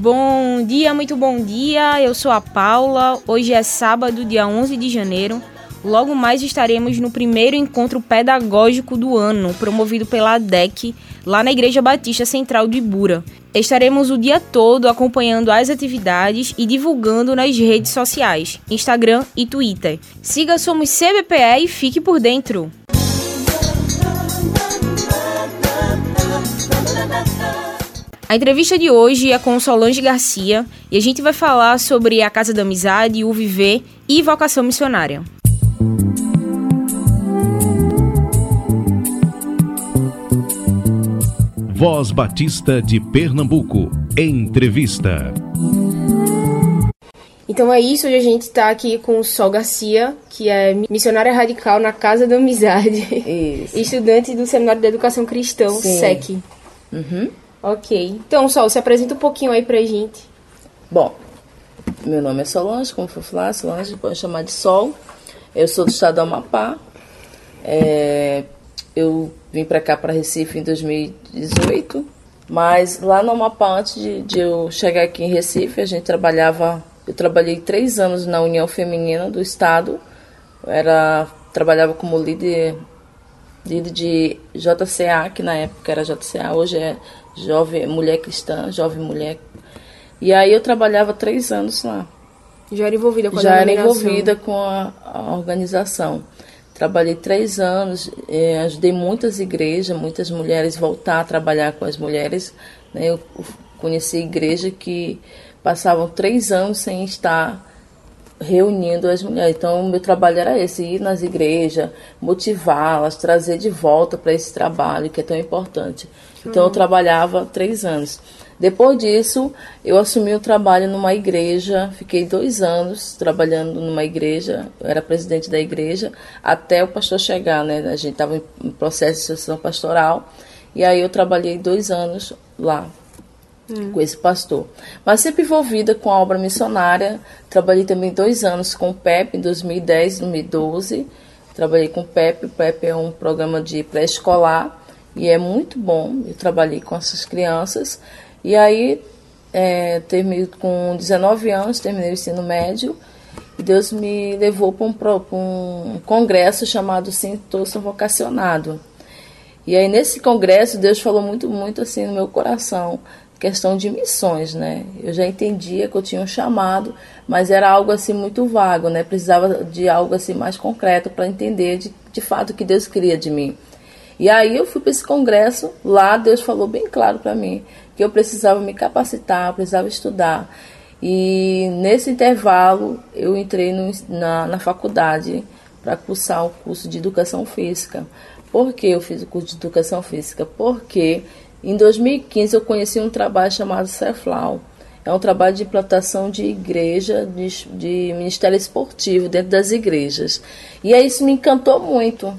Bom dia, muito bom dia. Eu sou a Paula. Hoje é sábado, dia 11 de janeiro. Logo mais estaremos no primeiro encontro pedagógico do ano, promovido pela ADEC, lá na Igreja Batista Central de Ibura. Estaremos o dia todo acompanhando as atividades e divulgando nas redes sociais, Instagram e Twitter. Siga Somos CBPE e fique por dentro. A entrevista de hoje é com Solange Garcia e a gente vai falar sobre a Casa da Amizade, o Viver e vocação missionária. Voz Batista de Pernambuco. Entrevista. Então é isso, hoje a gente está aqui com o Sol Garcia, que é missionária radical na Casa da Amizade. Isso. Estudante do Seminário de Educação Cristão, Sim. SEC. Uhum. Ok. Então, Sol, se apresenta um pouquinho aí pra gente. Bom, meu nome é Solange, como for falar, Solange, pode chamar de Sol. Eu sou do estado do Amapá. É, eu vim para cá, para Recife, em 2018. Mas lá no Amapá, antes de, de eu chegar aqui em Recife, a gente trabalhava. Eu trabalhei três anos na União Feminina do Estado. Era, trabalhava como líder, líder de JCA, que na época era JCA, hoje é Jovem Mulher Cristã, Jovem Mulher. E aí eu trabalhava três anos lá. Já era envolvida com a Já era envolvida com a, a organização. Trabalhei três anos, eh, ajudei muitas igrejas, muitas mulheres voltar a trabalhar com as mulheres. né? Eu conheci igreja que passavam três anos sem estar reunindo as mulheres. Então, o meu trabalho era esse: ir nas igrejas, motivá-las, trazer de volta para esse trabalho que é tão importante. Então, eu trabalhava três anos. Depois disso, eu assumi o trabalho numa igreja, fiquei dois anos trabalhando numa igreja, eu era presidente da igreja, até o pastor chegar, né? A gente estava em processo de sucessão pastoral, e aí eu trabalhei dois anos lá, com esse pastor. Mas sempre envolvida com a obra missionária. Trabalhei também dois anos com o PEP, em 2010 e 2012. Trabalhei com o PEP. O PEP é um programa de pré-escolar e é muito bom. Eu trabalhei com essas crianças. E aí, é, terminei com 19 anos, terminei o ensino médio. E Deus me levou para um, um congresso chamado Sintoso Vocacionado. E aí nesse congresso Deus falou muito, muito assim no meu coração, questão de missões, né? Eu já entendia que eu tinha um chamado, mas era algo assim muito vago, né? Precisava de algo assim mais concreto para entender de, de fato o que Deus queria de mim. E aí eu fui para esse congresso, lá Deus falou bem claro para mim que eu precisava me capacitar, precisava estudar. E nesse intervalo eu entrei no- na, na faculdade para cursar o curso de educação física. Por que eu fiz o curso de educação física? Porque em 2015 eu conheci um trabalho chamado Ceflau. É um trabalho de implantação de igreja, de, de ministério esportivo dentro das igrejas. E aí isso me encantou muito.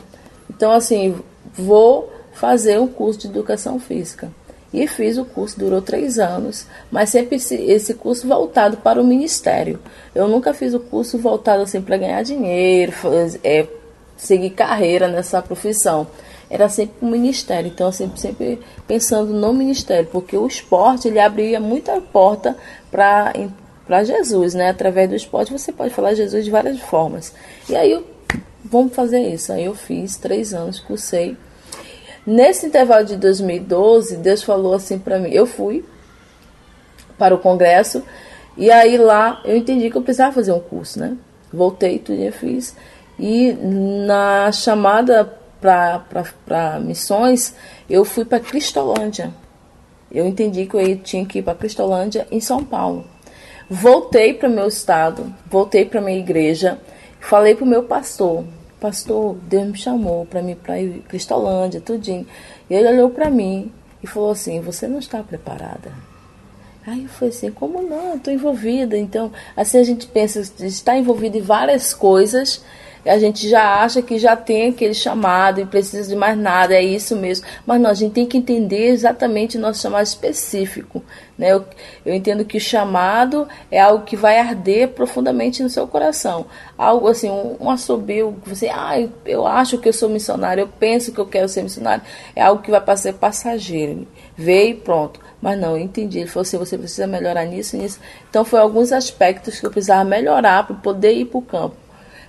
Então, assim, vou fazer um curso de educação física. E fiz o curso, durou três anos, mas sempre esse, curso voltado para o ministério. Eu nunca fiz o curso voltado assim para ganhar dinheiro, faz- é, seguir carreira nessa profissão. Era sempre o ministério, então eu sempre, sempre pensando no ministério, porque o esporte ele abria muita porta para para Jesus, né? Através do esporte você pode falar Jesus de várias formas. E aí eu, vamos fazer isso. Aí eu fiz três anos, cursei. Nesse intervalo de 2012, Deus falou assim para mim. Eu fui para o congresso e aí lá eu entendi que eu precisava fazer um curso, né? Voltei, tudo eu fiz. E na chamada para missões, eu fui para Cristolândia. Eu entendi que eu tinha que ir para Cristolândia, em São Paulo. Voltei para meu estado, voltei para minha igreja, falei para o meu pastor pastor, Deus me chamou para mim para ir Cristolândia, tudinho. E ele olhou para mim e falou assim: Você não está preparada. Aí eu falei assim: Como não? Estou envolvida. Então, assim a gente pensa, está envolvida em várias coisas a gente já acha que já tem aquele chamado e precisa de mais nada, é isso mesmo. Mas não, a gente tem que entender exatamente o nosso chamado específico. Né? Eu, eu entendo que o chamado é algo que vai arder profundamente no seu coração. Algo assim, um, um assobio, você, ah, eu, acho que eu sou missionário, eu penso que eu quero ser missionário. É algo que vai ser passageiro. Veio e pronto. Mas não, eu entendi. Ele falou assim: você precisa melhorar nisso nisso. Então, foi alguns aspectos que eu precisava melhorar para poder ir para o campo.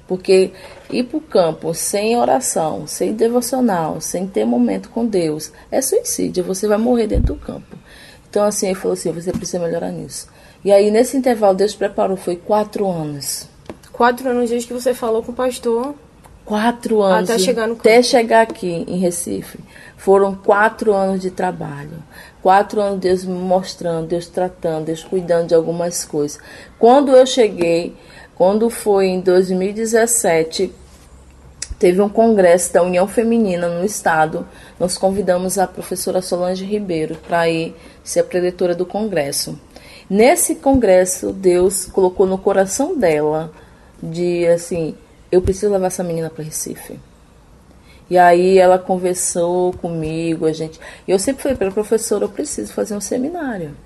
Porque ir para o campo sem oração, sem devocional, sem ter momento com Deus, é suicídio. Você vai morrer dentro do campo. Então, assim, ele falou assim: você precisa melhorar nisso. E aí, nesse intervalo, Deus preparou, foi quatro anos. Quatro anos desde que você falou com o pastor. Quatro anos. Até chegar no. Até chegar aqui em Recife. Foram quatro anos de trabalho. Quatro anos Deus me mostrando, Deus tratando, Deus cuidando de algumas coisas. Quando eu cheguei, quando foi em 2017, teve um congresso da União Feminina no estado. Nós convidamos a professora Solange Ribeiro para ir ser a preletora do congresso. Nesse congresso, Deus colocou no coração dela de assim, eu preciso levar essa menina para Recife. E aí ela conversou comigo, a gente. Eu sempre falei para a professora, eu preciso fazer um seminário.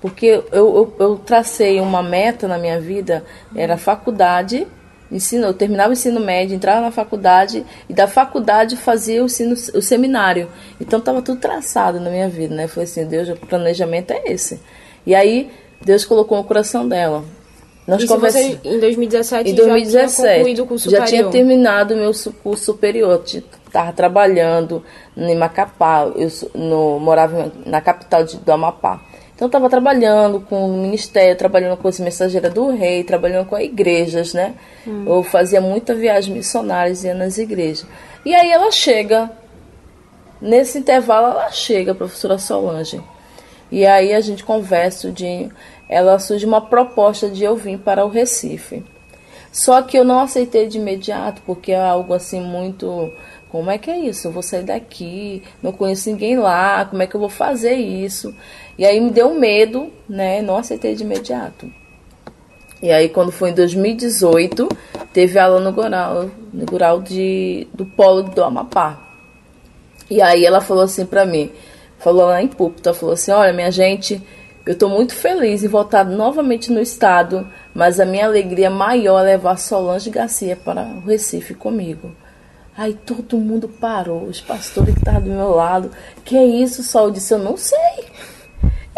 Porque eu, eu, eu, tracei uma meta na minha vida, era faculdade, ensino, eu terminava o ensino médio, entrava na faculdade, e da faculdade fazia o, ensino, o seminário. Então estava tudo traçado na minha vida, né? Foi assim, Deus, o planejamento é esse. E aí Deus colocou no coração dela. Nós Isso conversa... você, em 2017, em 2017 já tinha o curso superior? Já tinha terminado o meu curso superior. Estava trabalhando em Macapá, eu no, morava na capital de, do Amapá. Então estava trabalhando com o ministério, trabalhando com as mensageiras do rei, trabalhando com as igrejas, né? Hum. Eu fazia muita viagem missionária, ia nas igrejas. E aí ela chega, nesse intervalo ela chega, a professora Solange. E aí a gente conversa de ela surge uma proposta de eu vir para o Recife. Só que eu não aceitei de imediato, porque é algo assim muito como é que é isso? Eu vou sair daqui, não conheço ninguém lá, como é que eu vou fazer isso? E aí me deu medo, né? Não aceitei de imediato. E aí quando foi em 2018, teve aula no Gural, de, do Polo do Amapá. E aí ela falou assim pra mim, falou lá em púlpito, ela falou assim, olha minha gente, eu estou muito feliz em voltar novamente no estado, mas a minha alegria maior é levar Solange Garcia para o Recife comigo. Aí todo mundo parou, os pastores que estavam do meu lado. Que é isso, Sol? Eu disse, eu não sei.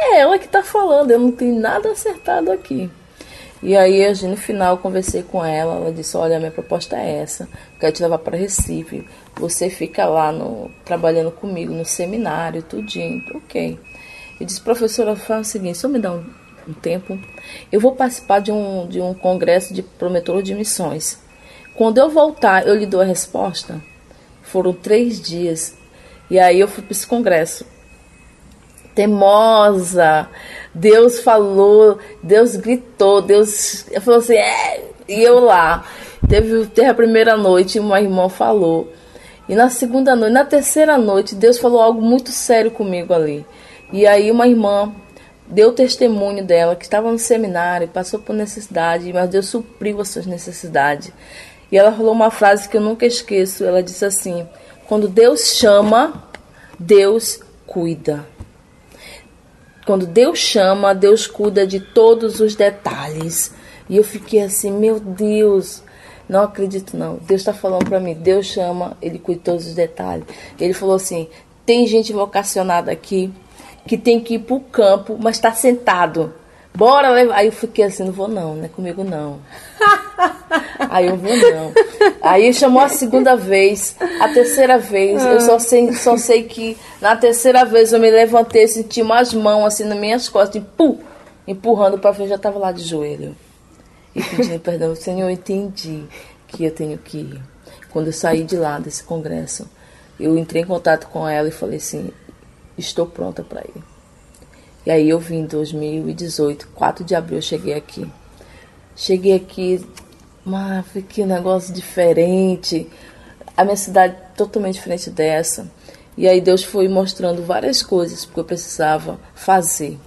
É ela que está falando, eu não tenho nada acertado aqui. E aí, no final, eu conversei com ela. Ela disse: Olha, minha proposta é essa. Quero te levar para Recife. Você fica lá no, trabalhando comigo no seminário, tudinho. Ok. Eu disse: Professora, faz o seguinte: só me dá um, um tempo. Eu vou participar de um, de um congresso de prometor de missões. Quando eu voltar, eu lhe dou a resposta. Foram três dias. E aí eu fui para esse congresso. Temosa. Deus falou, Deus gritou, Deus falou assim, é, e eu lá. Teve, teve a primeira noite, uma irmã falou. E na segunda noite, na terceira noite, Deus falou algo muito sério comigo ali. E aí uma irmã deu testemunho dela que estava no seminário, passou por necessidade, mas Deus supriu as suas necessidades. E ela falou uma frase que eu nunca esqueço. Ela disse assim: Quando Deus chama, Deus cuida. Quando Deus chama, Deus cuida de todos os detalhes. E eu fiquei assim: Meu Deus, não acredito não. Deus está falando para mim: Deus chama, Ele cuida de todos os detalhes. Ele falou assim: Tem gente vocacionada aqui que tem que ir para o campo, mas está sentado. Bora levar. Aí eu fiquei assim, não vou não, não é comigo não. Aí eu vou não. Aí chamou a segunda vez, a terceira vez, eu só sei, só sei que na terceira vez eu me levantei, senti umas mãos assim nas minhas costas, e pum, empurrando para frente, já estava lá de joelho. E pedindo perdão, Senhor, eu entendi que eu tenho que ir. Quando eu saí de lá desse congresso, eu entrei em contato com ela e falei assim, estou pronta para ir. E aí eu vim em 2018, 4 de abril eu cheguei aqui. Cheguei aqui mas que negócio diferente. A minha cidade totalmente diferente dessa. E aí Deus foi mostrando várias coisas que eu precisava fazer.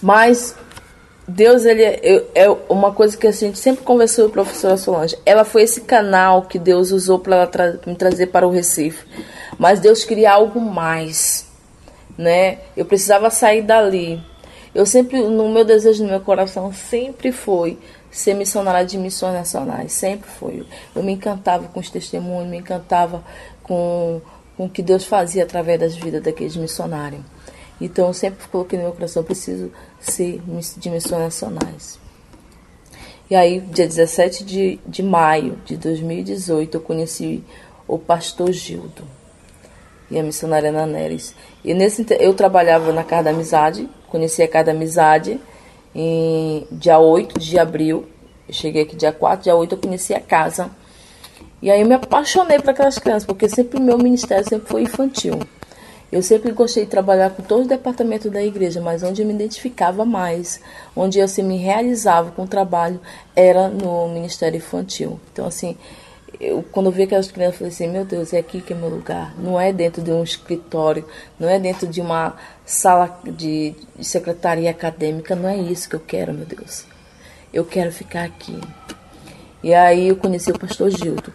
Mas Deus, ele é, é, uma coisa que a gente sempre conversou com a professora Solange. Ela foi esse canal que Deus usou para tra me trazer para o Recife. Mas Deus queria algo mais, né? Eu precisava sair dali. Eu sempre, no meu desejo, no meu coração, sempre foi ser missionária de missões nacionais. Sempre foi. Eu me encantava com os testemunhos, me encantava com, com o que Deus fazia através das vidas daqueles missionários. Então, eu sempre coloquei no meu coração, preciso ser de missões nacionais. E aí, dia 17 de, de maio de 2018, eu conheci o pastor Gildo e a missionária Ana Neres. E nesse eu trabalhava na Casa da Amizade, conheci a Casa da Amizade em dia 8 de abril. Eu cheguei aqui dia 4, dia 8 eu conheci a casa. E aí eu me apaixonei por aquelas crianças, porque sempre o meu ministério sempre foi infantil. Eu sempre gostei de trabalhar com todos os departamentos da igreja, mas onde eu me identificava mais, onde eu assim, me realizava com o trabalho, era no Ministério Infantil. Então, assim, eu, quando eu vi aquelas crianças, eu falei assim: meu Deus, é aqui que é meu lugar. Não é dentro de um escritório, não é dentro de uma sala de, de secretaria acadêmica, não é isso que eu quero, meu Deus. Eu quero ficar aqui. E aí eu conheci o pastor Gildo.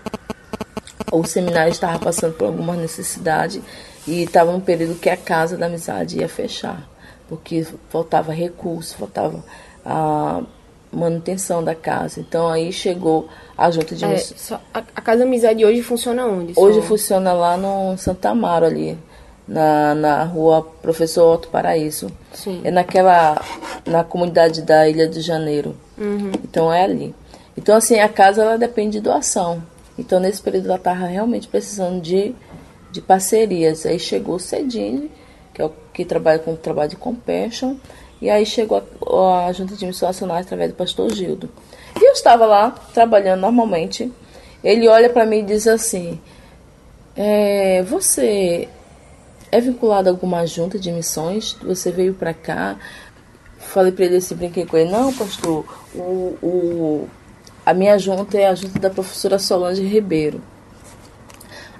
O seminário estava passando por alguma necessidade e estava um período que a casa da amizade ia fechar, porque faltava recurso, faltava a manutenção da casa. Então aí chegou a junta de é, só, a, a, casa amizade hoje funciona onde? Hoje só? funciona lá no Santa Amaro ali, na, na rua Professor Otto Paraíso. Sim. É naquela na comunidade da Ilha de Janeiro. Uhum. Então é ali. Então assim a casa ela depende de doação. Então nesse período ela estava realmente precisando de de parcerias. Aí chegou Cedine, que é o que trabalha com o trabalho de compassion, e aí chegou a, a Junta de Missões Nacionais através do pastor Gildo. E eu estava lá, trabalhando normalmente. Ele olha para mim e diz assim: é, Você é vinculado a alguma junta de missões? Você veio para cá? Falei para ele assim, brinquei com ele: Não, pastor, o, o, a minha junta é a junta da professora Solange Ribeiro.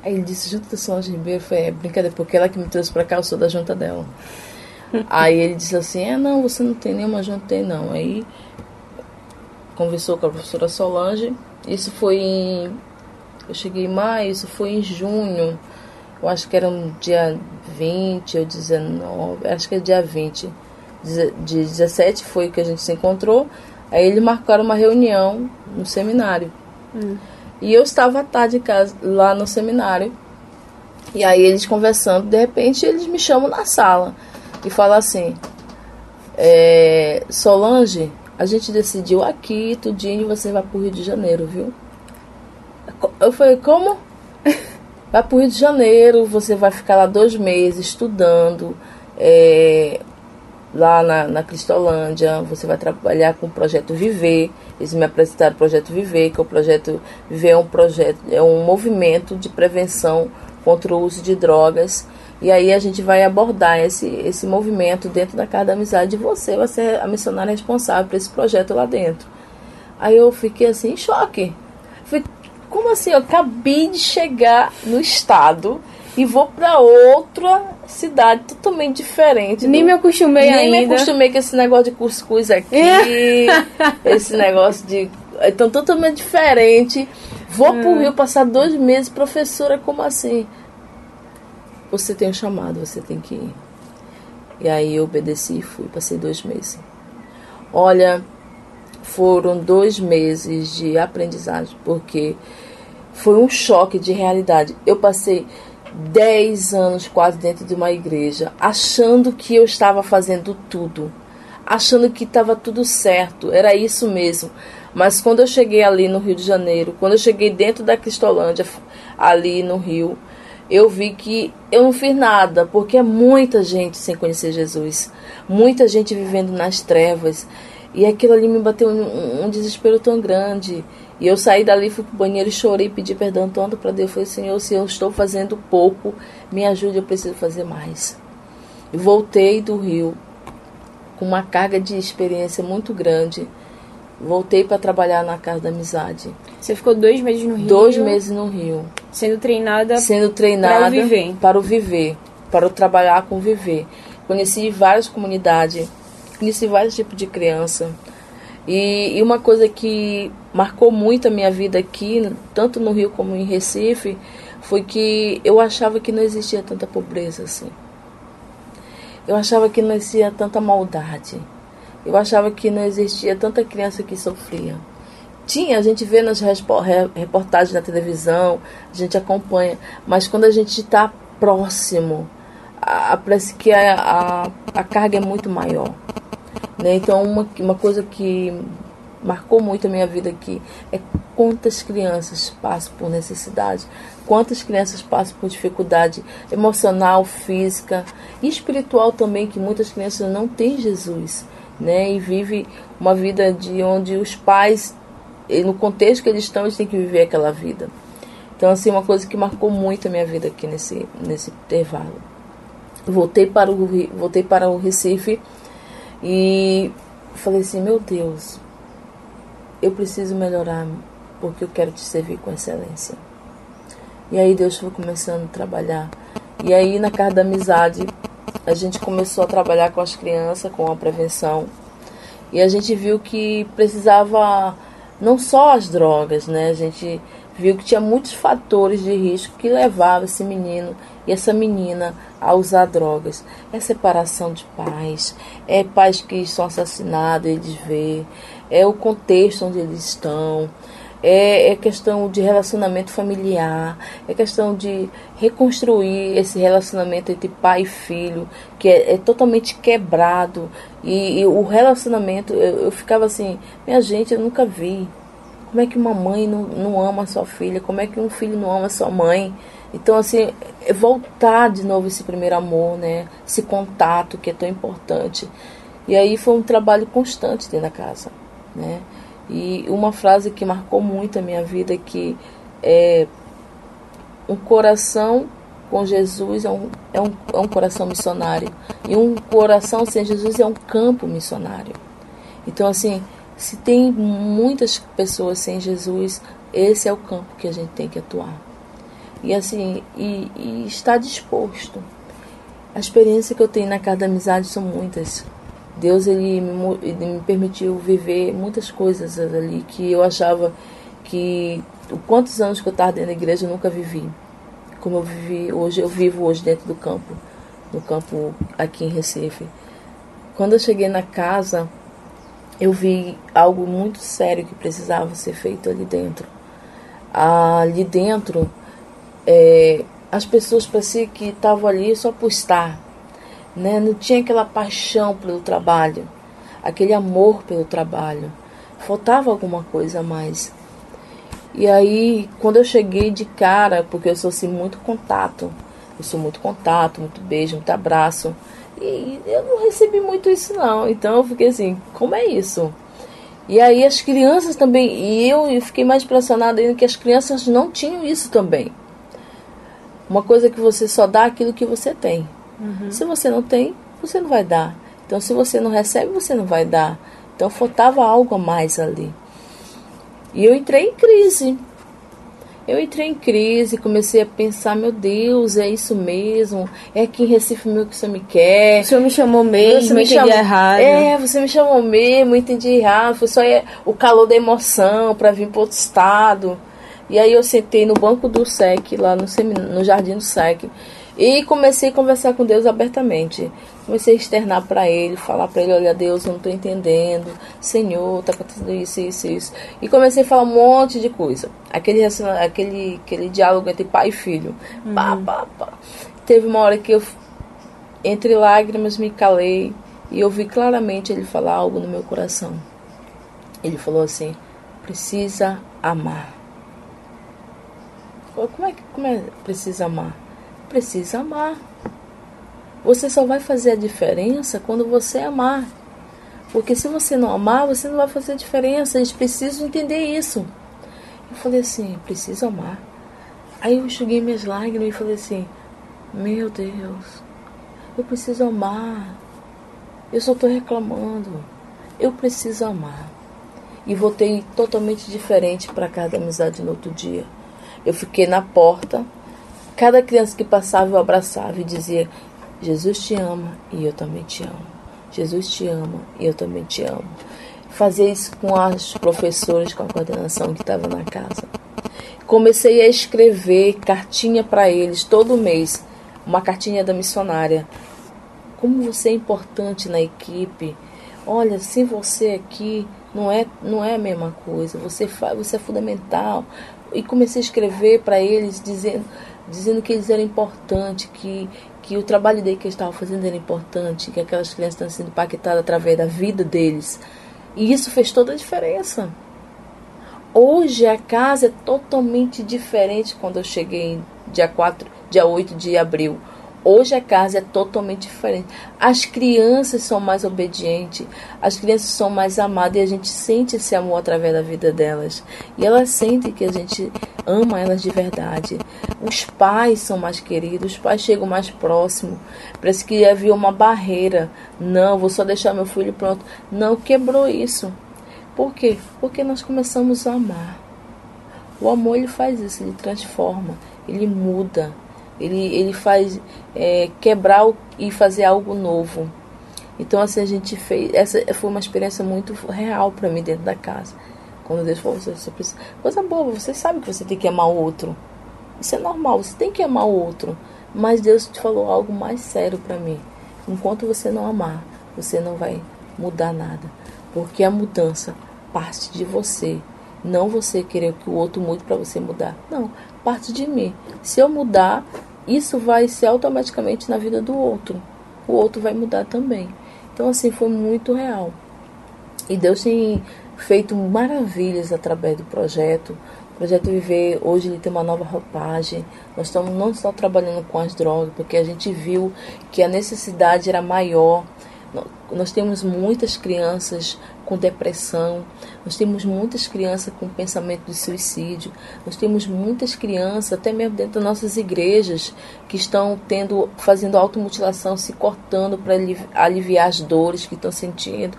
Aí ele disse, junta da Solange Ribeiro, foi é, brincadeira, porque ela que me trouxe pra cá, eu sou da junta dela. Aí ele disse assim, é não, você não tem nenhuma junta, tem não. Aí conversou com a professora Solange, isso foi em. Eu cheguei em maio, isso foi em junho. Eu acho que era um dia 20 ou 19, acho que é dia 20. De 17 foi que a gente se encontrou. Aí eles marcaram uma reunião no seminário. Hum. E eu estava à tarde em casa, lá no seminário. E aí eles conversando, de repente eles me chamam na sala e falam assim: é, Solange, a gente decidiu aqui, tudinho, você vai pro Rio de Janeiro, viu? Eu falei, como? Vai pro Rio de Janeiro, você vai ficar lá dois meses estudando. É, lá na, na Cristolândia, você vai trabalhar com o projeto Viver. Eles me apresentaram o projeto Viver, que é o projeto Viver é um projeto, é um movimento de prevenção contra o uso de drogas. E aí a gente vai abordar esse, esse movimento dentro da Casa da Amizade e você vai ser a missionária responsável por esse projeto lá dentro. Aí eu fiquei assim em choque. Falei, como assim? Eu acabei de chegar no estado e vou para outra cidade totalmente diferente. Nem do... me acostumei Nem ainda. Nem me acostumei com esse negócio de cuscuz aqui, é. esse negócio de... Então, totalmente diferente. Vou hum. pro Rio passar dois meses, professora, como assim? Você tem um chamado, você tem que ir. E aí eu obedeci e fui, passei dois meses. Olha, foram dois meses de aprendizagem, porque foi um choque de realidade. Eu passei 10 anos quase dentro de uma igreja, achando que eu estava fazendo tudo, achando que estava tudo certo, era isso mesmo. Mas quando eu cheguei ali no Rio de Janeiro, quando eu cheguei dentro da Cristolândia, ali no Rio, eu vi que eu não fiz nada, porque é muita gente sem conhecer Jesus, muita gente vivendo nas trevas, e aquilo ali me bateu um, um desespero tão grande. E eu saí dali, fui pro banheiro e chorei, pedi perdão tanto para Deus. Falei, Senhor, se eu estou fazendo pouco, me ajude, eu preciso fazer mais. E voltei do Rio com uma carga de experiência muito grande. Voltei para trabalhar na Casa da Amizade. Você ficou dois meses no Rio? Dois meses no Rio. Sendo treinada Sendo treinada para o viver. para o viver, para o trabalhar com o viver. Conheci várias comunidades, conheci vários tipos de criança. E, e uma coisa que marcou muito a minha vida aqui, tanto no Rio como em Recife, foi que eu achava que não existia tanta pobreza assim. Eu achava que não existia tanta maldade. Eu achava que não existia tanta criança que sofria. Tinha, a gente vê nas reportagens na televisão, a gente acompanha, mas quando a gente está próximo, a- parece que a, a, a carga é muito maior. Né? Então, uma, uma coisa que marcou muito a minha vida aqui é quantas crianças passam por necessidade, quantas crianças passam por dificuldade emocional, física e espiritual também, que muitas crianças não têm Jesus, né? E vive uma vida de onde os pais, no contexto que eles estão, eles têm que viver aquela vida. Então, assim, uma coisa que marcou muito a minha vida aqui nesse, nesse intervalo. Voltei para o, voltei para o Recife e falei assim, meu Deus, eu preciso melhorar porque eu quero te servir com excelência. E aí Deus foi começando a trabalhar. E aí na casa da amizade a gente começou a trabalhar com as crianças, com a prevenção. E a gente viu que precisava não só as drogas, né? A gente viu que tinha muitos fatores de risco que levavam esse menino e essa menina a usar drogas. É separação de pais, é pais que são assassinados, eles vê, é o contexto onde eles estão, é, é questão de relacionamento familiar, é questão de reconstruir esse relacionamento entre pai e filho, que é, é totalmente quebrado. E, e o relacionamento, eu, eu ficava assim, minha gente, eu nunca vi. Como é que uma mãe não, não ama sua filha? Como é que um filho não ama sua mãe? Então, assim, é voltar de novo esse primeiro amor, né? Esse contato que é tão importante. E aí foi um trabalho constante dentro da casa, né? E uma frase que marcou muito a minha vida é que é um coração com Jesus é um, é, um, é um coração missionário. E um coração sem Jesus é um campo missionário. Então, assim, se tem muitas pessoas sem Jesus, esse é o campo que a gente tem que atuar. E assim, e, e estar disposto. A experiência que eu tenho na casa da amizade são muitas. Deus ele me, ele me permitiu viver muitas coisas ali que eu achava que quantos anos que eu estava dentro da igreja eu nunca vivi. Como eu vivi hoje, eu vivo hoje dentro do campo, no campo aqui em Recife. Quando eu cheguei na casa, eu vi algo muito sério que precisava ser feito ali dentro. Ali dentro, é, as pessoas pareciam que estavam ali só por estar. Né? Não tinha aquela paixão pelo trabalho, aquele amor pelo trabalho. Faltava alguma coisa a mais. E aí, quando eu cheguei de cara, porque eu sou assim muito contato, eu sou muito contato, muito beijo, muito abraço. E eu não recebi muito isso não. Então eu fiquei assim, como é isso? E aí as crianças também, e eu, eu fiquei mais impressionada ainda que as crianças não tinham isso também. Uma coisa que você só dá aquilo que você tem. Se você não tem, você não vai dar. Então se você não recebe, você não vai dar. Então faltava algo a mais ali. E eu entrei em crise. Eu entrei em crise, comecei a pensar, meu Deus, é isso mesmo? É aqui em Recife mesmo que você me quer? O senhor me chamou mesmo, Você me entendi chamou- errado. É, você me chamou mesmo, entendi errado. Foi só é, o calor da emoção para vir para outro estado. E aí eu sentei no banco do SEC, lá no, semin- no jardim do SEC, e comecei a conversar com Deus abertamente. Comecei a externar para Ele, falar para Ele: Olha, Deus, eu não estou entendendo. Senhor, tá acontecendo isso, isso, isso. E comecei a falar um monte de coisa. Aquele, aquele, aquele diálogo entre pai e filho. Pá, pá, pá. Teve uma hora que eu entre lágrimas me calei e ouvi claramente ele falar algo no meu coração. Ele falou assim: precisa amar. Como é que como é precisa amar? Precisa amar. Você só vai fazer a diferença quando você amar. Porque se você não amar, você não vai fazer diferença. Eles precisam entender isso. Eu falei assim, preciso amar. Aí eu enxuguei minhas lágrimas e falei assim, meu Deus, eu preciso amar. Eu só estou reclamando. Eu preciso amar. e voltei totalmente diferente para casa da amizade no outro dia. Eu fiquei na porta, cada criança que passava eu abraçava e dizia: Jesus te ama e eu também te amo. Jesus te ama e eu também te amo. Fazia isso com as professoras, com a coordenação que estava na casa. Comecei a escrever cartinha para eles todo mês, uma cartinha da missionária. Como você é importante na equipe. Olha, sem você aqui não é não é a mesma coisa. Você faz, você é fundamental. E comecei a escrever para eles dizendo dizendo que eles eram importantes, que que o trabalho dele que eles estavam fazendo era importante, que aquelas crianças estão sendo impactadas através da vida deles. E isso fez toda a diferença. Hoje a casa é totalmente diferente quando eu cheguei dia 4, dia 8 de abril. Hoje a casa é totalmente diferente. As crianças são mais obedientes, as crianças são mais amadas e a gente sente esse amor através da vida delas. E elas sentem que a gente ama elas de verdade. Os pais são mais queridos, os pais chegam mais próximo. Parece que havia uma barreira. Não, vou só deixar meu filho pronto. Não, quebrou isso. Por quê? Porque nós começamos a amar. O amor ele faz isso, ele transforma, ele muda. Ele, ele faz é, quebrar e fazer algo novo. Então, assim, a gente fez. Essa foi uma experiência muito real para mim dentro da casa. Quando Deus falou, você, você precisa. Coisa boa, você sabe que você tem que amar o outro. Isso é normal, você tem que amar o outro. Mas Deus te falou algo mais sério para mim. Enquanto você não amar, você não vai mudar nada. Porque a mudança parte de você. Não você querer que o outro mude para você mudar. Não, parte de mim. Se eu mudar, isso vai ser automaticamente na vida do outro. O outro vai mudar também. Então, assim, foi muito real. E Deus tem feito maravilhas através do projeto. O projeto Viver, hoje ele tem uma nova roupagem. Nós estamos não só trabalhando com as drogas, porque a gente viu que a necessidade era maior nós temos muitas crianças com depressão, nós temos muitas crianças com pensamento de suicídio, nós temos muitas crianças, até mesmo dentro das nossas igrejas, que estão tendo, fazendo automutilação, se cortando para aliviar as dores que estão sentindo,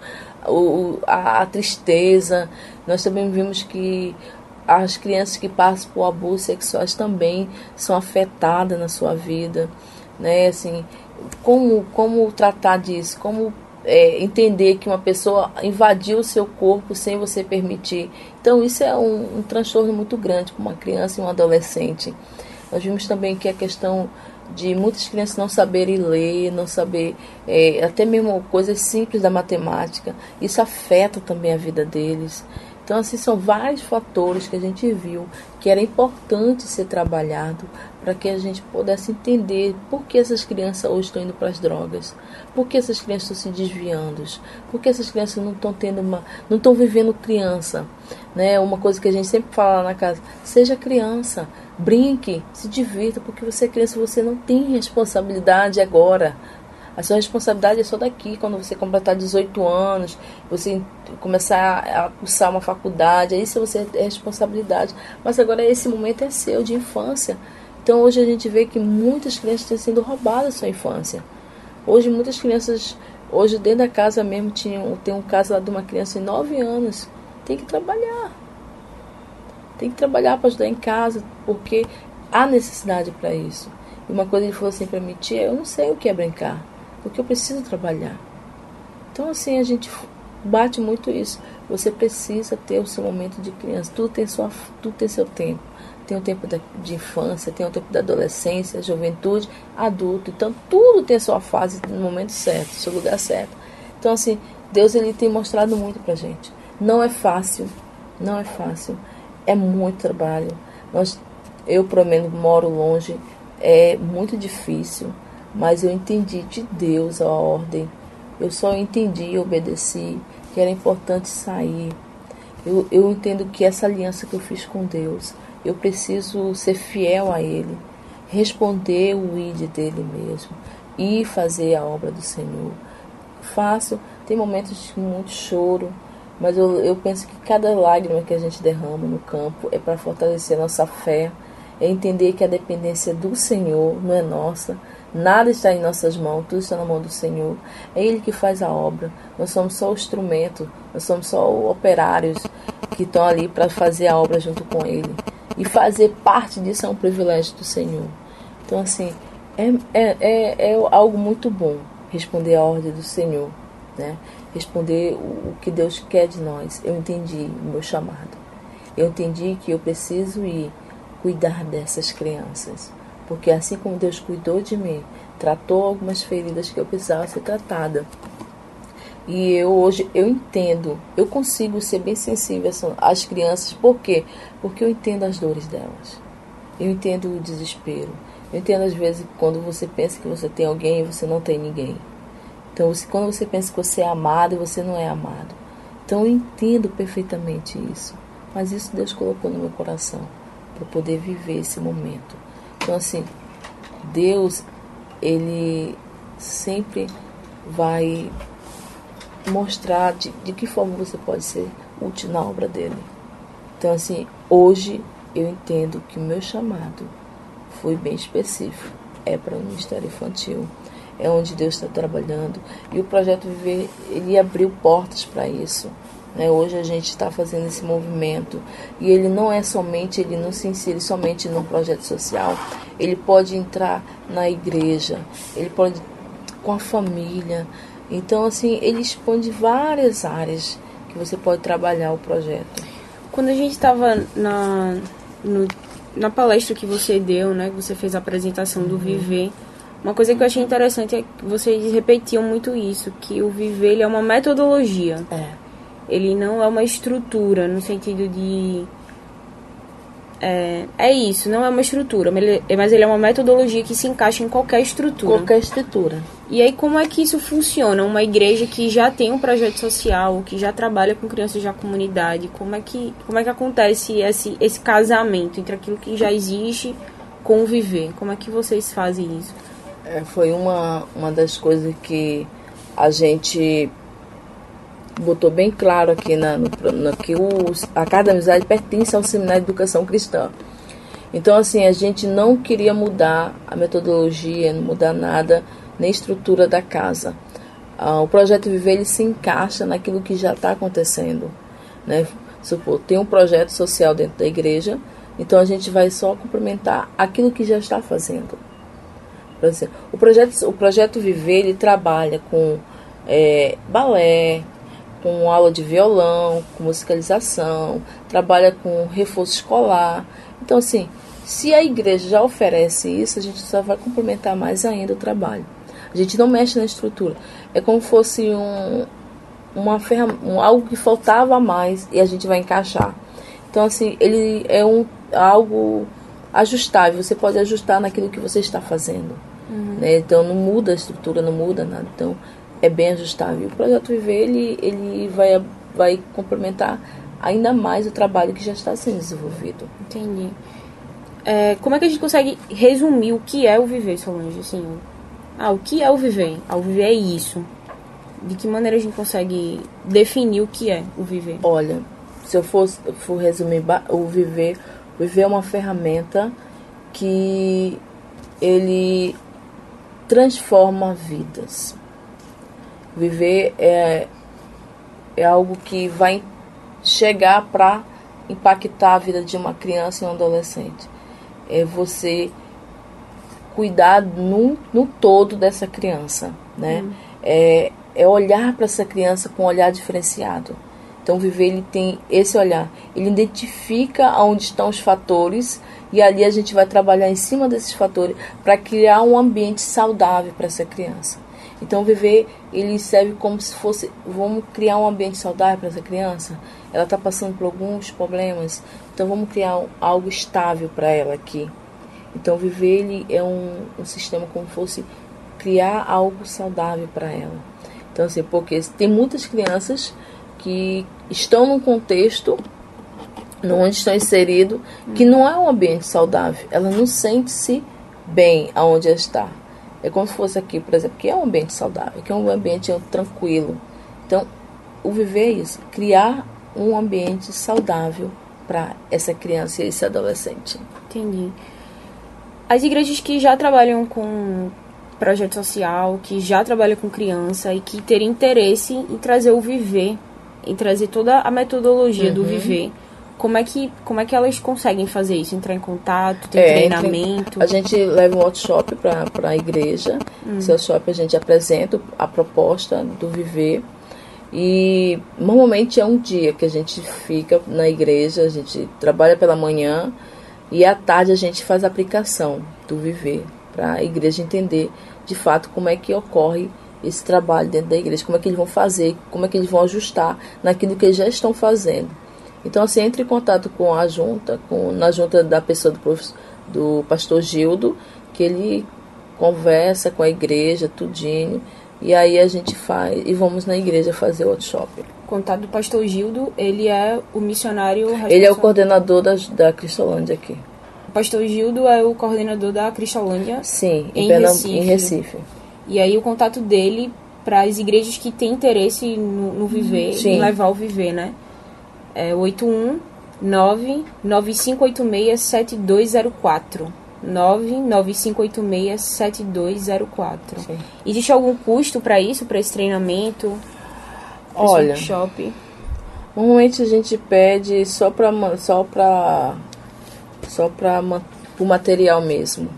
a, a tristeza. Nós também vimos que as crianças que passam por abusos sexuais também são afetadas na sua vida, né? Assim, como, como tratar disso, como é, entender que uma pessoa invadiu o seu corpo sem você permitir. Então, isso é um, um transtorno muito grande para uma criança e um adolescente. Nós vimos também que a questão de muitas crianças não saberem ler, não saber é, até mesmo coisas simples da matemática, isso afeta também a vida deles. Então, assim, são vários fatores que a gente viu que era importante ser trabalhado para que a gente pudesse entender por que essas crianças hoje estão indo para as drogas, por que essas crianças estão se desviando, por que essas crianças não estão tendo uma, não estão vivendo criança, né? Uma coisa que a gente sempre fala na casa, seja criança, brinque, se divirta, porque você é criança, você não tem responsabilidade agora. A sua responsabilidade é só daqui, quando você completar 18 anos, você começar a cursar uma faculdade, aí você é responsabilidade. Mas agora esse momento é seu, de infância. Então hoje a gente vê que muitas crianças têm sido roubadas da sua infância. Hoje muitas crianças, hoje dentro da casa mesmo, tinha, tem um caso lá de uma criança de 9 anos, tem que trabalhar. Tem que trabalhar para ajudar em casa, porque há necessidade para isso. E uma coisa ele falou assim para mim, tia, eu não sei o que é brincar porque eu preciso trabalhar. Então, assim, a gente bate muito isso. Você precisa ter o seu momento de criança. Tudo tem, sua, tudo tem seu tempo. Tem o tempo da, de infância, tem o tempo da adolescência, juventude, adulto. Então, tudo tem a sua fase no momento certo, seu lugar certo. Então, assim, Deus ele tem mostrado muito pra gente. Não é fácil, não é fácil. É muito trabalho. Nós, eu, pelo menos, moro longe. É muito difícil mas eu entendi de Deus a ordem. Eu só entendi e obedeci que era importante sair. Eu, eu entendo que essa aliança que eu fiz com Deus, eu preciso ser fiel a Ele, responder o id dele mesmo e fazer a obra do Senhor. Faço, tem momentos de muito choro, mas eu, eu penso que cada lágrima que a gente derrama no campo é para fortalecer nossa fé é entender que a dependência do Senhor não é nossa, nada está em nossas mãos, tudo está na mão do Senhor. É Ele que faz a obra, nós somos só o instrumento, nós somos só operários que estão ali para fazer a obra junto com Ele. E fazer parte disso é um privilégio do Senhor. Então, assim, é, é, é, é algo muito bom responder a ordem do Senhor, né? responder o, o que Deus quer de nós. Eu entendi o meu chamado. Eu entendi que eu preciso ir cuidar dessas crianças. Porque assim como Deus cuidou de mim, tratou algumas feridas que eu precisava ser tratada. E eu hoje eu entendo, eu consigo ser bem sensível às crianças, por quê? Porque eu entendo as dores delas. Eu entendo o desespero. Eu entendo às vezes quando você pensa que você tem alguém e você não tem ninguém. Então, você, quando você pensa que você é amado e você não é amado. Então, eu entendo perfeitamente isso. Mas isso Deus colocou no meu coração para poder viver esse momento. Então, assim, Deus, Ele sempre vai mostrar de, de que forma você pode ser útil na obra dele. Então, assim, hoje eu entendo que o meu chamado foi bem específico. É para o Ministério Infantil. É onde Deus está trabalhando. E o Projeto Viver, ele abriu portas para isso. Né? Hoje a gente está fazendo esse movimento e ele não é somente, ele não se insere somente no projeto social, ele pode entrar na igreja, ele pode com a família. Então, assim, ele expande várias áreas que você pode trabalhar o projeto. Quando a gente estava na, no, na palestra que você deu, né, que você fez a apresentação do uhum. Viver, uma coisa que eu achei interessante é que vocês repetiam muito isso, que o Viver é uma metodologia. É ele não é uma estrutura no sentido de é, é isso, não é uma estrutura, mas ele é uma metodologia que se encaixa em qualquer estrutura. Qualquer estrutura. E aí, como é que isso funciona? Uma igreja que já tem um projeto social, que já trabalha com crianças da comunidade, como é que, como é que acontece esse, esse casamento entre aquilo que já existe com o viver? Como é que vocês fazem isso? É, foi uma, uma das coisas que a gente botou bem claro aqui na, no, que os, a Casa Amizade pertence ao Seminário de Educação Cristã. Então, assim, a gente não queria mudar a metodologia, não mudar nada, nem a estrutura da casa. Ah, o projeto Viver ele se encaixa naquilo que já está acontecendo. Né? Supor, tem um projeto social dentro da igreja, então a gente vai só complementar aquilo que já está fazendo. Por exemplo, o projeto, o projeto Viver ele trabalha com é, balé, com aula de violão, com musicalização, trabalha com reforço escolar. Então, assim, se a igreja já oferece isso, a gente só vai complementar mais ainda o trabalho. A gente não mexe na estrutura. É como se fosse um, uma um, algo que faltava mais e a gente vai encaixar. Então, assim, ele é um, algo ajustável. Você pode ajustar naquilo que você está fazendo. Uhum. Né? Então, não muda a estrutura, não muda nada. Então, é bem ajustável. O projeto Viver ele, ele vai, vai complementar ainda mais o trabalho que já está sendo desenvolvido. Entendi. É, como é que a gente consegue resumir o que é o viver, Solange? Assim, ah, o que é o viver? Ah, o viver é isso. De que maneira a gente consegue definir o que é o viver? Olha, se eu for, for resumir o viver, o viver é uma ferramenta que ele transforma vidas. Viver é, é algo que vai chegar para impactar a vida de uma criança e um adolescente. É você cuidar no, no todo dessa criança, né? Hum. É, é olhar para essa criança com um olhar diferenciado. Então, viver ele tem esse olhar. Ele identifica onde estão os fatores e ali a gente vai trabalhar em cima desses fatores para criar um ambiente saudável para essa criança. Então, viver ele serve como se fosse, vamos criar um ambiente saudável para essa criança. Ela está passando por alguns problemas, então vamos criar algo estável para ela aqui. Então, viver ele é um, um sistema como se fosse criar algo saudável para ela. Então, assim, porque tem muitas crianças que estão num contexto onde estão inseridos que não é um ambiente saudável. Ela não sente-se bem aonde ela está. É como se fosse aqui, por exemplo, que é um ambiente saudável, que é um ambiente tranquilo. Então, o viver é isso, criar um ambiente saudável para essa criança e esse adolescente. Entendi. As igrejas que já trabalham com projeto social, que já trabalham com criança e que terem interesse em trazer o viver, em trazer toda a metodologia uhum. do viver. Como é, que, como é que elas conseguem fazer isso? Entrar em contato, ter é, treinamento? A gente leva um workshop para a igreja. Hum. Esse workshop a gente apresenta a proposta do viver. E normalmente é um dia que a gente fica na igreja, a gente trabalha pela manhã e à tarde a gente faz a aplicação do viver para a igreja entender de fato como é que ocorre esse trabalho dentro da igreja, como é que eles vão fazer, como é que eles vão ajustar naquilo que eles já estão fazendo. Então, assim, entre em contato com a junta, com, na junta da pessoa do, do pastor Gildo, que ele conversa com a igreja, tudinho, e aí a gente faz, e vamos na igreja fazer o workshop. Contato do pastor Gildo, ele é o missionário responsável. Ele é o coordenador da, da Cristolândia aqui. O pastor Gildo é o coordenador da Cristolândia? Sim, em, em, Recife. em Recife. E aí o contato dele para as igrejas que têm interesse no, no viver, Sim. em levar o viver, né? É 819 9586 7204. 99586 7204. Sim. Existe algum custo para isso, para esse treinamento? Olha, workshop? Normalmente a gente pede só para só para só para o material mesmo.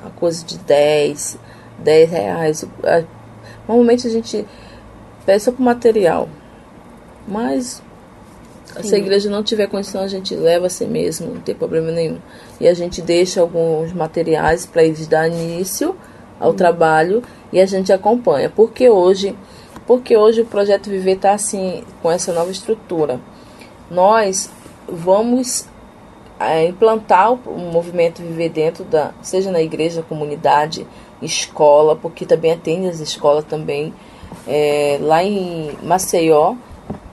Uma coisa de 10, 10 reais. Normalmente a gente pede só para o material. Mas Sim. se a igreja não tiver condição, a gente leva a si mesmo, não tem problema nenhum. E a gente deixa alguns materiais para eles dar início ao hum. trabalho e a gente acompanha. Porque hoje, porque hoje o projeto Viver está assim, com essa nova estrutura. Nós vamos é, implantar o, movimento Viver dentro da, seja na igreja, comunidade, escola, porque também atende as escolas também. É, lá em Maceió,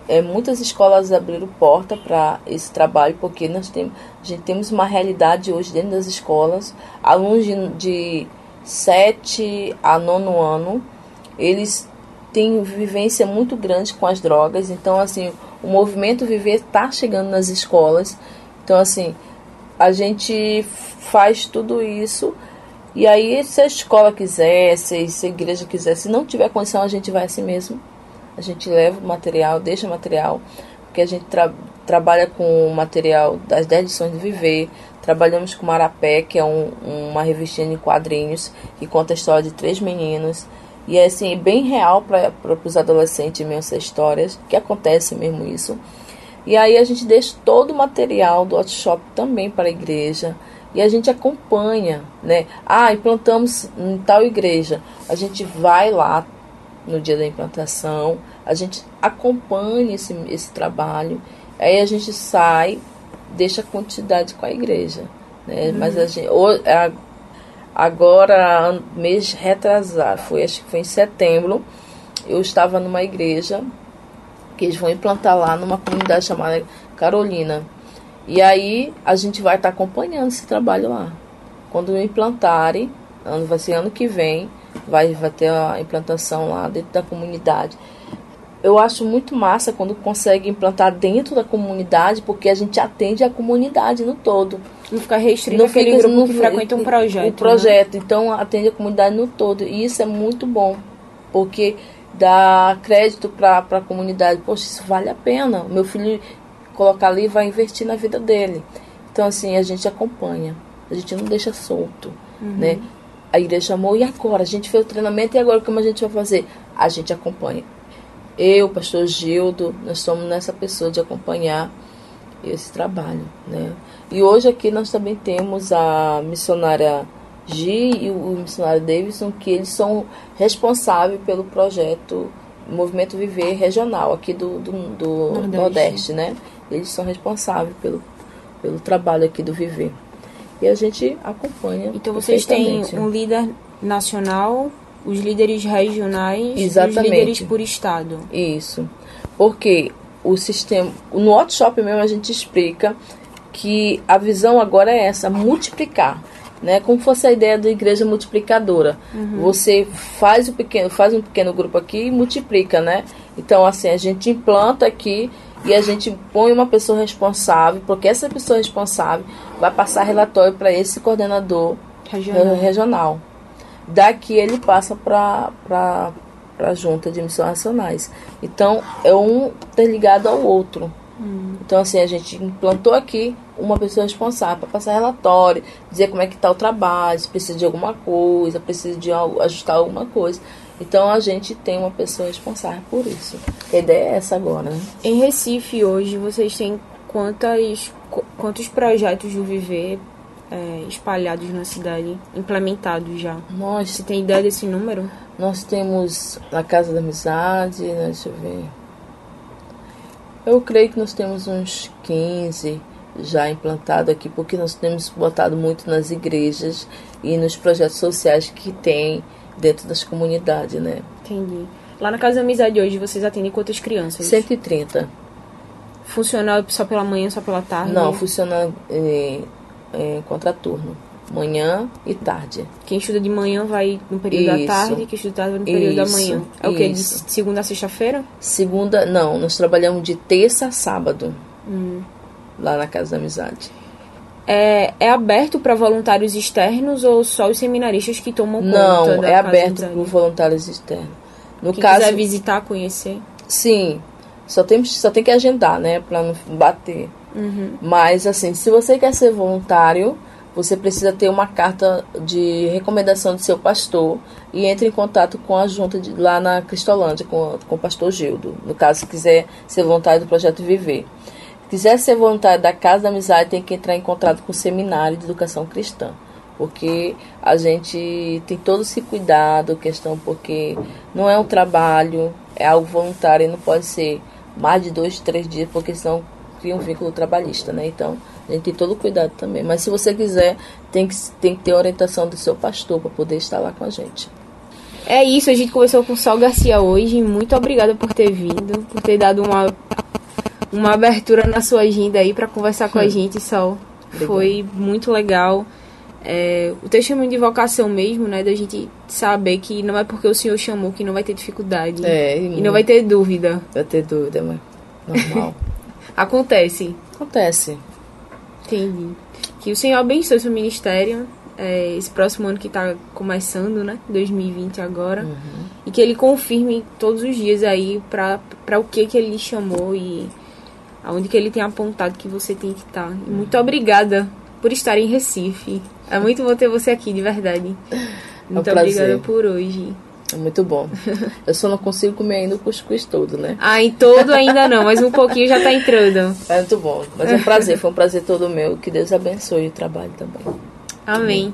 é, muitas escolas abriram porta para esse trabalho, porque nós temos, a gente temos uma realidade hoje dentro das escolas, alunos de, de 7 a 9 ano, eles têm vivência muito grande com as drogas, então assim, o movimento Viver está chegando nas escolas, então assim, a gente faz tudo isso e aí, se a escola quiser, se, se a igreja quiser, se não tiver condição, a gente vai assim mesmo. A gente leva o material, deixa o material, porque a gente tra trabalha com o material das 10 lições de viver. Trabalhamos com Marapé, que é um, uma revistinha de quadrinhos que conta a história de três meninos. E é assim, bem real para os adolescentes mesmo essas histórias, que acontece mesmo isso. E aí a gente deixa todo o material do workshop também para a igreja e a gente acompanha, né? Ah, implantamos em tal igreja. A gente vai lá no dia da implantação, a gente acompanha esse, esse trabalho, aí a gente sai, deixa a quantidade com a igreja. Né? Uhum. Mas a gente, agora, mês retrasado, foi, acho que foi em setembro, eu estava numa igreja que eles vão implantar lá numa comunidade chamada Carolina. E aí a gente vai estar tá acompanhando esse trabalho lá. Quando implantarem, ano, vai ser ano que vem, vai, vai ter a implantação lá dentro da comunidade. Eu acho muito massa quando consegue implantar dentro da comunidade, porque a gente atende a comunidade no todo. Não fica restrito aquele grupo no, que frequenta um projeto. O né? projeto, né? então atende a comunidade no todo. E isso é muito bom, porque dá crédito para a comunidade. Poxa, isso vale a pena. Meu filho colocar ali vai investir na vida dele. Então, assim, a gente acompanha, a gente não deixa solto, uhum. né? A igreja chamou, e agora? A gente fez o treinamento, e agora como a gente vai fazer? A gente acompanha. Eu, pastor Gildo, nós somos nessa pessoa de acompanhar esse trabalho, né? E hoje aqui nós também temos a missionária G e o missionário Davidson, que eles são responsáveis pelo projeto Movimento Viver Regional aqui do, do, do Nordeste. Nordeste, né? Eles são responsáveis pelo, pelo trabalho aqui do Viver. E a gente acompanha. Então vocês têm um líder nacional, os líderes regionais Exatamente. e os líderes por estado. Isso. Porque o sistema. No workshop mesmo a gente explica que a visão agora é essa, multiplicar. Né, como fosse a ideia da igreja multiplicadora. Uhum. Você faz o pequeno, faz um pequeno grupo aqui e multiplica, né? Então assim, a gente implanta aqui e a gente põe uma pessoa responsável, porque essa pessoa responsável vai passar relatório para esse coordenador Regional. regional. Daqui ele passa para a junta de missões nacionais. Então, é um interligado ao outro. Então, assim, a gente implantou aqui uma pessoa responsável para passar relatório, dizer como é que está o trabalho, se precisa de alguma coisa, precisa de algo- ajustar alguma coisa. Então, a gente tem uma pessoa responsável por isso. A ideia é essa agora, né? Em Recife, hoje, vocês têm quantas, qu- quantos projetos do Viver é, espalhados na cidade, implementados já? Nós, Você tem ideia desse número? nós temos a Casa da Amizade, né, deixa eu ver. Eu creio que nós temos uns 15 já implantado aqui, porque nós temos botado muito nas igrejas e nos projetos sociais que tem dentro das comunidades, né? Entendi. Lá na Casa da Amizade hoje, vocês atendem quantas crianças? 130. Funciona só pela manhã, só pela tarde? Não, funciona em, em contraturno. Manhã e tarde. Quem estuda de manhã vai no período da Isso. tarde, quem estuda de tarde vai no período da Isso, manhã. É o quê? De segunda a sexta-feira? Segunda, não, nós trabalhamos de terça a sábado. Hum. Lá na Casa da Amizade. É, é aberto para voluntários externos ou só os seminaristas que tomam conta Não, da é da aberto para voluntários externos. No Quem caso, quiser visitar, conhecer. sim, só tem, só tem que agendar, né, para não bater. Mas assim, se você quer ser voluntário, você precisa ter uma carta de recomendação do seu pastor e entre em contato com a junta de, lá na Cristolândia, com, com o pastor Gildo. No caso, se quiser ser voluntário do projeto Viver. Se quiser ser voluntário da Casa da Amizade, tem que entrar em contato com o Seminário de Educação Cristã. Porque a gente tem todo esse cuidado, questão porque não é um trabalho, é algo voluntário e não pode ser mais de dois, três dias, porque senão cria um vínculo trabalhista, né? Então, a gente tem todo o cuidado também. Mas se você quiser, tem que, tem que ter orientação do seu pastor para poder estar lá com a gente. É isso, a gente conversou com o Sol Garcia hoje. Muito obrigada por ter vindo, por ter dado uma, uma abertura na sua agenda aí para conversar com a gente, Sol. Foi muito legal. É, o testemunho de vocação mesmo, né? Da gente saber que não é porque o Senhor chamou que não vai ter dificuldade. É, E não vai ter dúvida. vai ter dúvida, mas normal. Acontece. Acontece. Entendi. Que o Senhor abençoe seu ministério. é, esse próximo ano que está começando, né? 2020 agora. E que ele confirme todos os dias aí para o que que ele lhe chamou e aonde que ele tem apontado que você tem que estar. E muito obrigada por estar em Recife. É muito bom ter você aqui, de verdade. Muito prazer. obrigada por hoje. É muito bom. Eu só não consigo comer ainda o cuscuz todo, né? Ah, em todo ainda não, mas um pouquinho já tá entrando. É muito bom. Mas é um prazer, foi um prazer todo meu. Que Deus abençoe o trabalho também. Amém.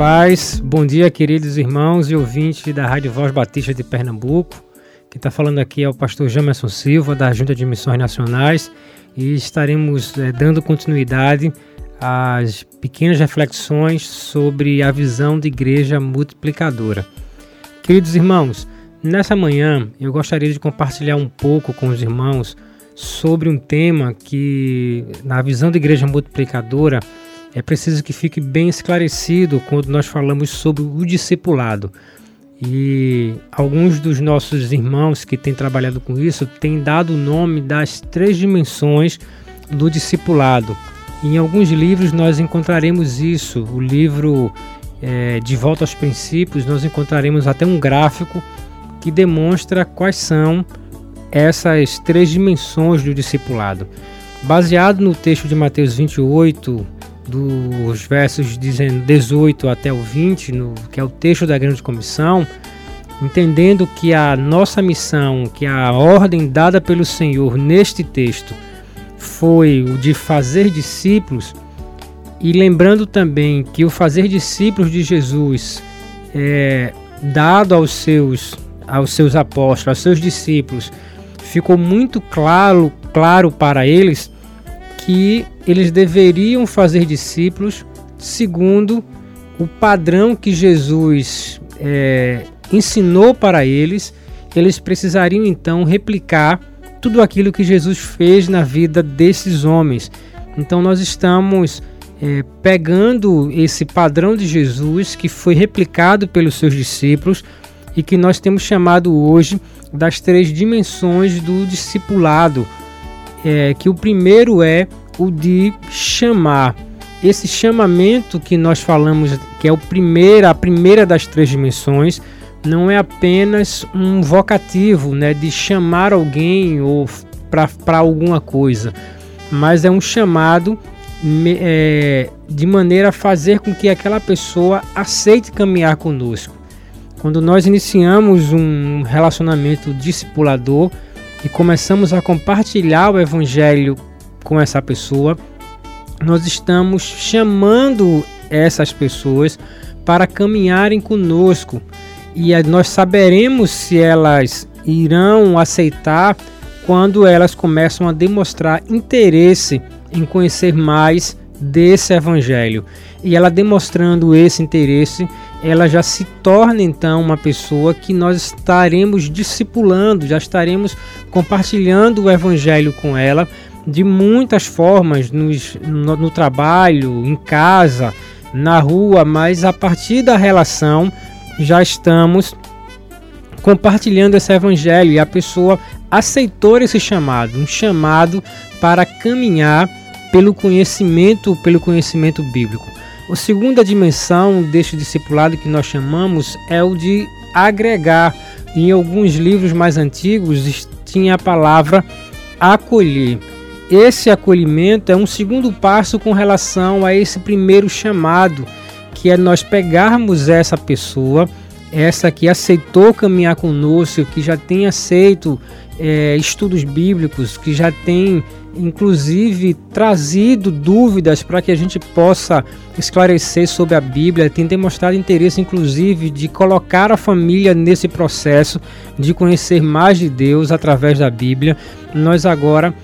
Paz, bom dia queridos irmãos e ouvintes da Rádio Voz Batista de Pernambuco. Quem está falando aqui é o pastor Jamerson Silva, da Junta de Missões Nacionais, e estaremos eh, dando continuidade às pequenas reflexões sobre a visão de igreja multiplicadora. Queridos irmãos, nessa manhã eu gostaria de compartilhar um pouco com os irmãos sobre um tema que, na visão de igreja multiplicadora, é preciso que fique bem esclarecido quando nós falamos sobre o discipulado. E alguns dos nossos irmãos que têm trabalhado com isso têm dado o nome das três dimensões do discipulado. Em alguns livros nós encontraremos isso. O livro é, De Volta aos Princípios, nós encontraremos até um gráfico que demonstra quais são essas três dimensões do discipulado. Baseado no texto de Mateus 28, dos versos 18 até o 20, no, que é o texto da grande comissão, entendendo que a nossa missão, que a ordem dada pelo Senhor neste texto foi o de fazer discípulos, e lembrando também que o fazer discípulos de Jesus é dado aos seus aos seus apóstolos, aos seus discípulos, ficou muito claro, claro para eles que eles deveriam fazer discípulos segundo o padrão que Jesus é, ensinou para eles. Eles precisariam então replicar tudo aquilo que Jesus fez na vida desses homens. Então nós estamos é, pegando esse padrão de Jesus que foi replicado pelos seus discípulos e que nós temos chamado hoje das três dimensões do discipulado, é, que o primeiro é o de chamar. Esse chamamento que nós falamos, que é o primeiro, a primeira das três dimensões, não é apenas um vocativo, né, de chamar alguém ou para alguma coisa, mas é um chamado é, de maneira a fazer com que aquela pessoa aceite caminhar conosco. Quando nós iniciamos um relacionamento discipulador e começamos a compartilhar o evangelho com essa pessoa, nós estamos chamando essas pessoas para caminharem conosco e nós saberemos se elas irão aceitar quando elas começam a demonstrar interesse em conhecer mais desse evangelho. E ela demonstrando esse interesse, ela já se torna então uma pessoa que nós estaremos discipulando, já estaremos compartilhando o evangelho com ela de muitas formas nos, no, no trabalho, em casa, na rua, mas a partir da relação já estamos compartilhando esse evangelho e a pessoa aceitou esse chamado, um chamado para caminhar pelo conhecimento, pelo conhecimento bíblico. A segunda dimensão deste discipulado que nós chamamos é o de agregar. Em alguns livros mais antigos tinha a palavra acolher. Esse acolhimento é um segundo passo com relação a esse primeiro chamado, que é nós pegarmos essa pessoa, essa que aceitou caminhar conosco, que já tem aceito é, estudos bíblicos, que já tem inclusive trazido dúvidas para que a gente possa esclarecer sobre a Bíblia, tem demonstrado interesse inclusive de colocar a família nesse processo de conhecer mais de Deus através da Bíblia. Nós agora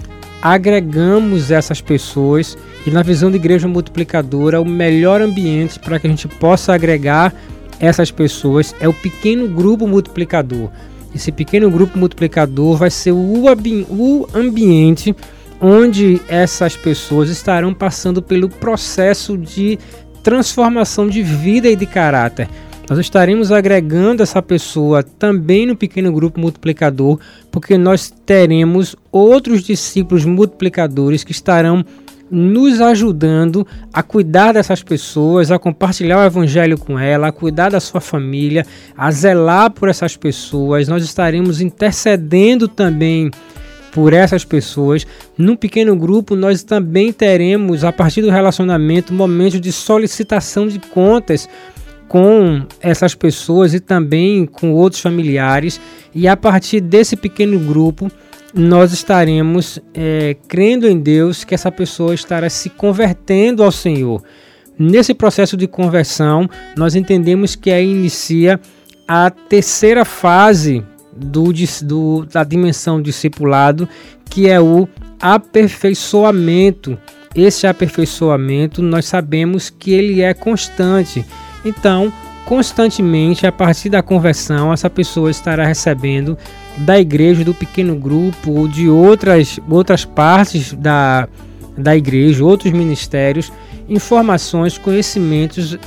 agregamos essas pessoas e na visão de igreja multiplicadora, o melhor ambiente para que a gente possa agregar essas pessoas é o pequeno grupo multiplicador. Esse pequeno grupo multiplicador vai ser o, ambiente onde essas pessoas estarão passando pelo processo de transformação de vida e de caráter. nós estaremos agregando essa pessoa também no pequeno grupo multiplicador, porque nós teremos outros discípulos multiplicadores que estarão nos ajudando a cuidar dessas pessoas, a compartilhar o evangelho com ela, a cuidar da sua família, a zelar por essas pessoas. Nós estaremos intercedendo também por essas pessoas. Num pequeno grupo, nós também teremos, a partir do relacionamento, momentos de solicitação de contas com essas pessoas e também com outros familiares. E a partir desse pequeno grupo, nós estaremos é, crendo em Deus que essa pessoa estará se convertendo ao Senhor. Nesse processo de conversão, nós entendemos que aí inicia a terceira fase do, do, da dimensão discipulado, que é o aperfeiçoamento. Esse aperfeiçoamento nós sabemos que ele é constante. Então, constantemente, a partir da conversão, essa pessoa estará recebendo da igreja, do pequeno grupo ou de outras, outras partes da, da igreja, outros ministérios, informações, conhecimentos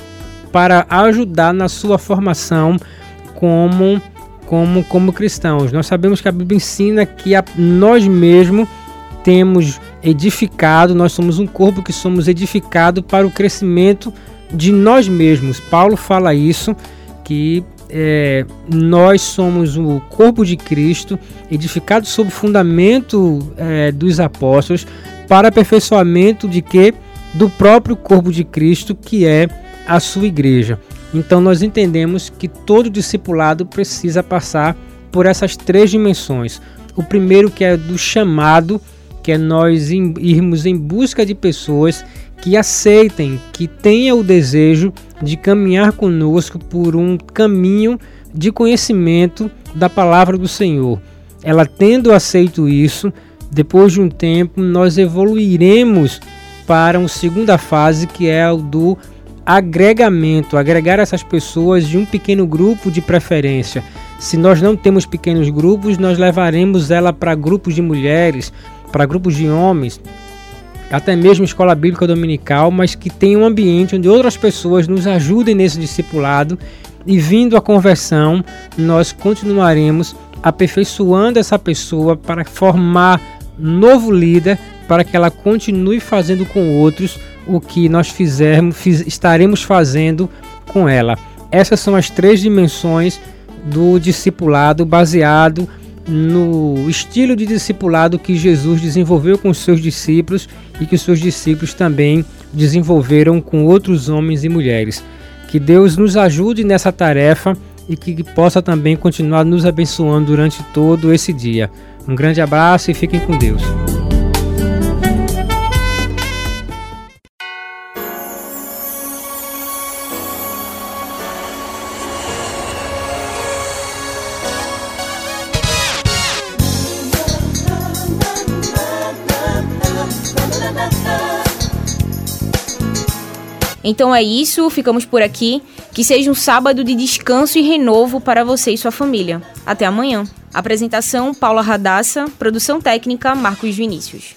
para ajudar na sua formação como, como, como cristãos. Nós sabemos que a Bíblia ensina que a, nós mesmos temos edificado, nós somos um corpo que somos edificado para o crescimento de nós mesmos. Paulo fala isso, que é, nós somos o corpo de Cristo, edificado sob o fundamento é, dos apóstolos, para aperfeiçoamento de que? Do próprio corpo de Cristo, que é a sua igreja. Então nós entendemos que todo discipulado precisa passar por essas três dimensões. O primeiro que é do chamado, que é nós irmos em busca de pessoas que aceitem, que tenham o desejo de caminhar conosco por um caminho de conhecimento da palavra do Senhor. Ela tendo aceito isso, depois de um tempo nós evoluiremos para uma segunda fase que é o do agregamento, agregar essas pessoas de um pequeno grupo de preferência. Se nós não temos pequenos grupos, nós levaremos ela para grupos de mulheres, para grupos de homens, até mesmo escola bíblica dominical, mas que tenha um ambiente onde outras pessoas nos ajudem nesse discipulado e vindo a conversão, nós continuaremos aperfeiçoando essa pessoa para formar novo líder, para que ela continue fazendo com outros o que nós fizermos, fiz, estaremos fazendo com ela. Essas são as três dimensões do discipulado baseado no estilo de discipulado que Jesus desenvolveu com os seus discípulos e que os seus discípulos também desenvolveram com outros homens e mulheres. Que Deus nos ajude nessa tarefa e que possa também continuar nos abençoando durante todo esse dia. Um grande abraço e fiquem com Deus. Então é isso, ficamos por aqui. Que seja um sábado de descanso e renovo para você e sua família. Até amanhã. Apresentação: Paula Radassa. Produção técnica: Marcos Vinícius.